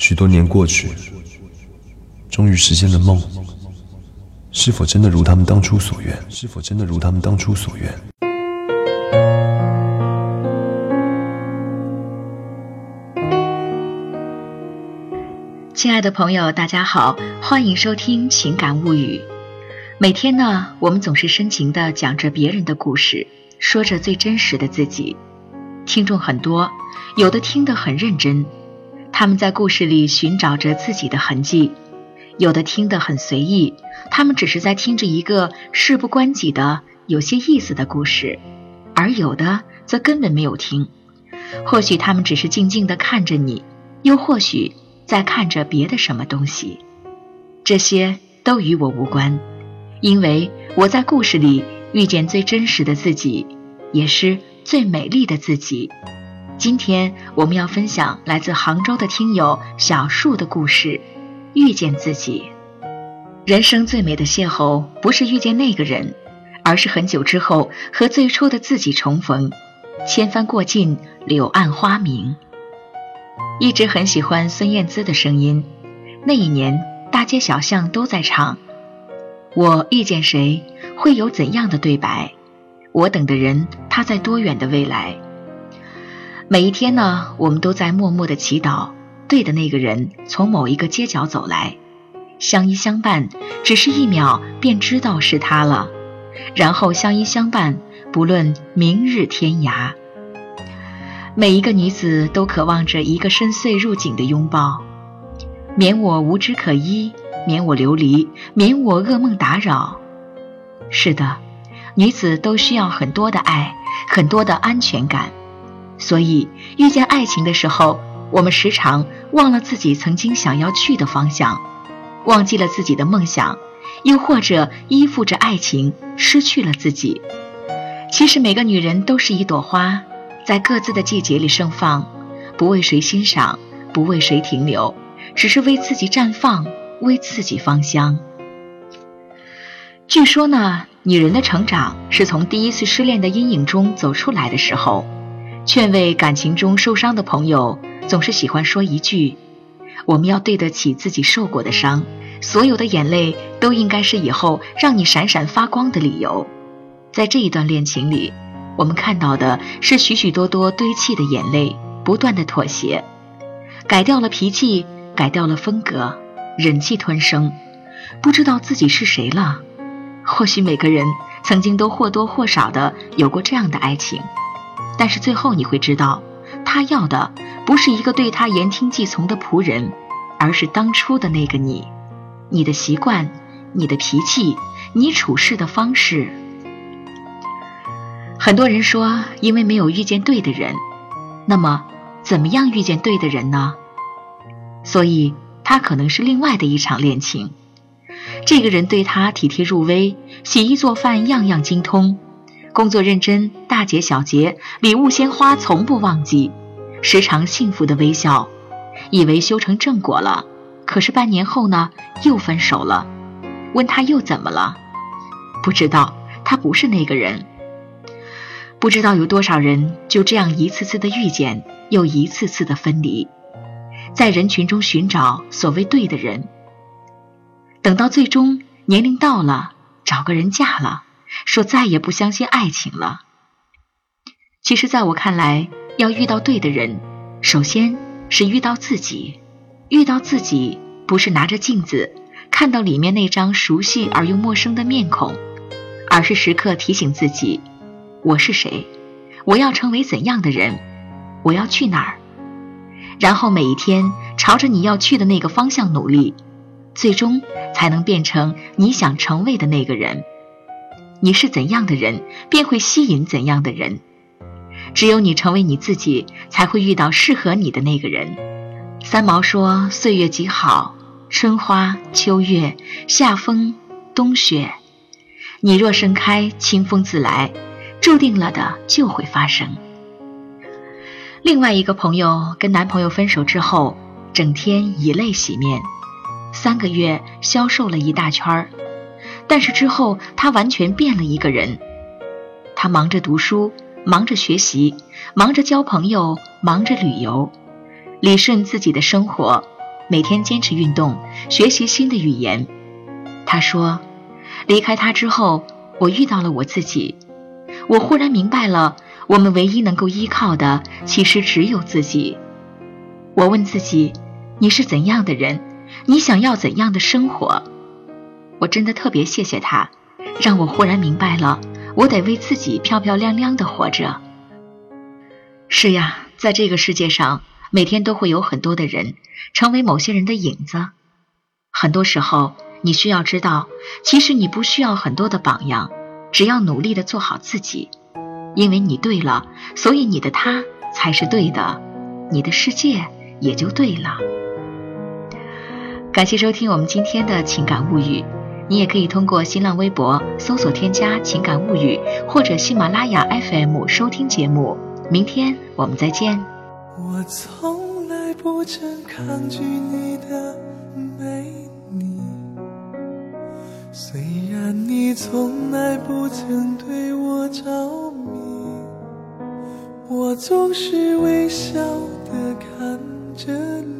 许多年过去，终于实现了梦。是否真的如他们当初所愿？是否真的如他们当初所愿？亲爱的朋友，大家好，欢迎收听《情感物语》。每天呢，我们总是深情的讲着别人的故事，说着最真实的自己。听众很多，有的听得很认真，他们在故事里寻找着自己的痕迹；有的听得很随意，他们只是在听着一个事不关己的、有些意思的故事；而有的则根本没有听。或许他们只是静静地看着你，又或许在看着别的什么东西。这些都与我无关。因为我在故事里遇见最真实的自己，也是最美丽的自己。今天我们要分享来自杭州的听友小树的故事，《遇见自己》。人生最美的邂逅，不是遇见那个人，而是很久之后和最初的自己重逢。千帆过尽，柳暗花明。一直很喜欢孙燕姿的声音，那一年大街小巷都在唱。我遇见谁，会有怎样的对白？我等的人，他在多远的未来？每一天呢，我们都在默默的祈祷，对的那个人从某一个街角走来，相依相伴，只是一秒便知道是他了，然后相依相伴，不论明日天涯。每一个女子都渴望着一个深邃入颈的拥抱，免我无枝可依。免我流离，免我噩梦打扰。是的，女子都需要很多的爱，很多的安全感。所以，遇见爱情的时候，我们时常忘了自己曾经想要去的方向，忘记了自己的梦想，又或者依附着爱情，失去了自己。其实，每个女人都是一朵花，在各自的季节里盛放，不为谁欣赏，不为谁停留，只是为自己绽放。为自己芳香。据说呢，女人的成长是从第一次失恋的阴影中走出来的时候。劝慰感情中受伤的朋友，总是喜欢说一句：“我们要对得起自己受过的伤，所有的眼泪都应该是以后让你闪闪发光的理由。”在这一段恋情里，我们看到的是许许多多堆砌的眼泪，不断的妥协，改掉了脾气，改掉了风格。忍气吞声，不知道自己是谁了。或许每个人曾经都或多或少的有过这样的爱情，但是最后你会知道，他要的不是一个对他言听计从的仆人，而是当初的那个你，你的习惯，你的脾气，你处事的方式。很多人说，因为没有遇见对的人，那么怎么样遇见对的人呢？所以。他可能是另外的一场恋情，这个人对他体贴入微，洗衣做饭样样精通，工作认真，大节小节，礼物鲜花从不忘记，时常幸福的微笑，以为修成正果了，可是半年后呢，又分手了。问他又怎么了？不知道，他不是那个人。不知道有多少人就这样一次次的遇见，又一次次的分离。在人群中寻找所谓对的人，等到最终年龄到了，找个人嫁了，说再也不相信爱情了。其实，在我看来，要遇到对的人，首先是遇到自己。遇到自己，不是拿着镜子看到里面那张熟悉而又陌生的面孔，而是时刻提醒自己：我是谁？我要成为怎样的人？我要去哪儿？然后每一天朝着你要去的那个方向努力，最终才能变成你想成为的那个人。你是怎样的人，便会吸引怎样的人。只有你成为你自己，才会遇到适合你的那个人。三毛说：“岁月极好，春花秋月，夏风冬雪。你若盛开，清风自来，注定了的就会发生。”另外一个朋友跟男朋友分手之后，整天以泪洗面，三个月消瘦了一大圈儿，但是之后他完全变了一个人。他忙着读书，忙着学习，忙着交朋友，忙着旅游，理顺自己的生活，每天坚持运动，学习新的语言。他说，离开他之后，我遇到了我自己。我忽然明白了，我们唯一能够依靠的，其实只有自己。我问自己：你是怎样的人？你想要怎样的生活？我真的特别谢谢他，让我忽然明白了，我得为自己漂漂亮亮的活着。是呀，在这个世界上，每天都会有很多的人成为某些人的影子。很多时候，你需要知道，其实你不需要很多的榜样，只要努力的做好自己。因为你对了，所以你的他才是对的，你的世界也就对了。感谢收听我们今天的情感物语，你也可以通过新浪微博搜索添加“情感物语”或者喜马拉雅 FM 收听节目。明天我们再见。我从来不曾抗拒你的美丽，虽然你从来不曾对我着迷，我总是微笑的看着你。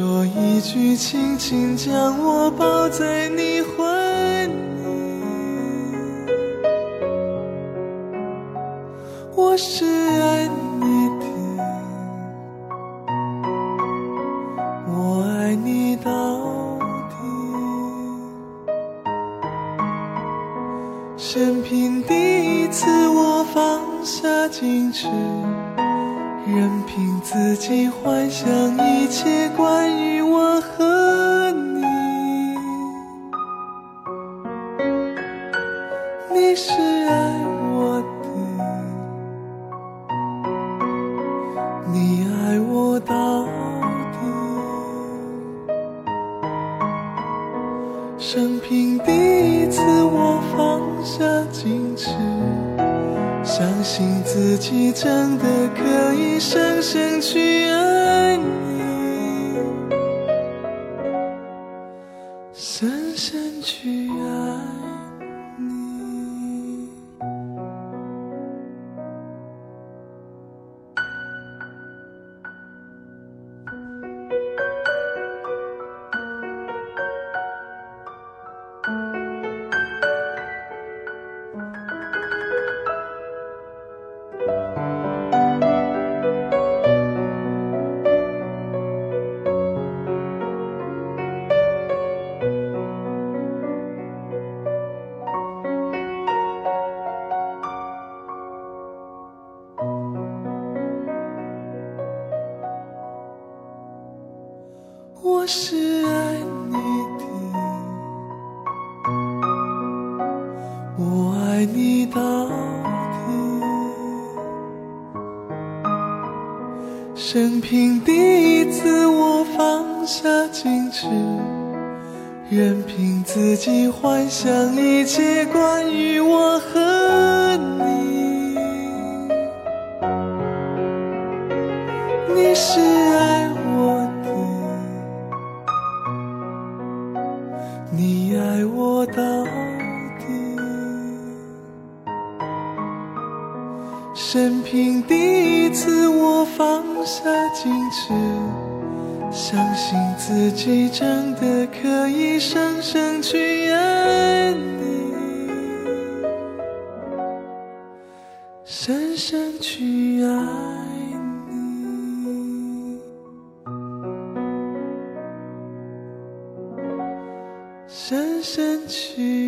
说一句，轻轻将我抱在你怀里。我是爱你的，我爱你到底。生平第一次，我放下矜持。任凭自己幻想一切关于我和你。你是爱真的可以深深去爱你，是爱你的，我爱你到底。生平第一次，我放下矜持，任凭自己幻想一切关于我和你。你是爱我自己真的可以深深去爱你，深深去爱你，深深去。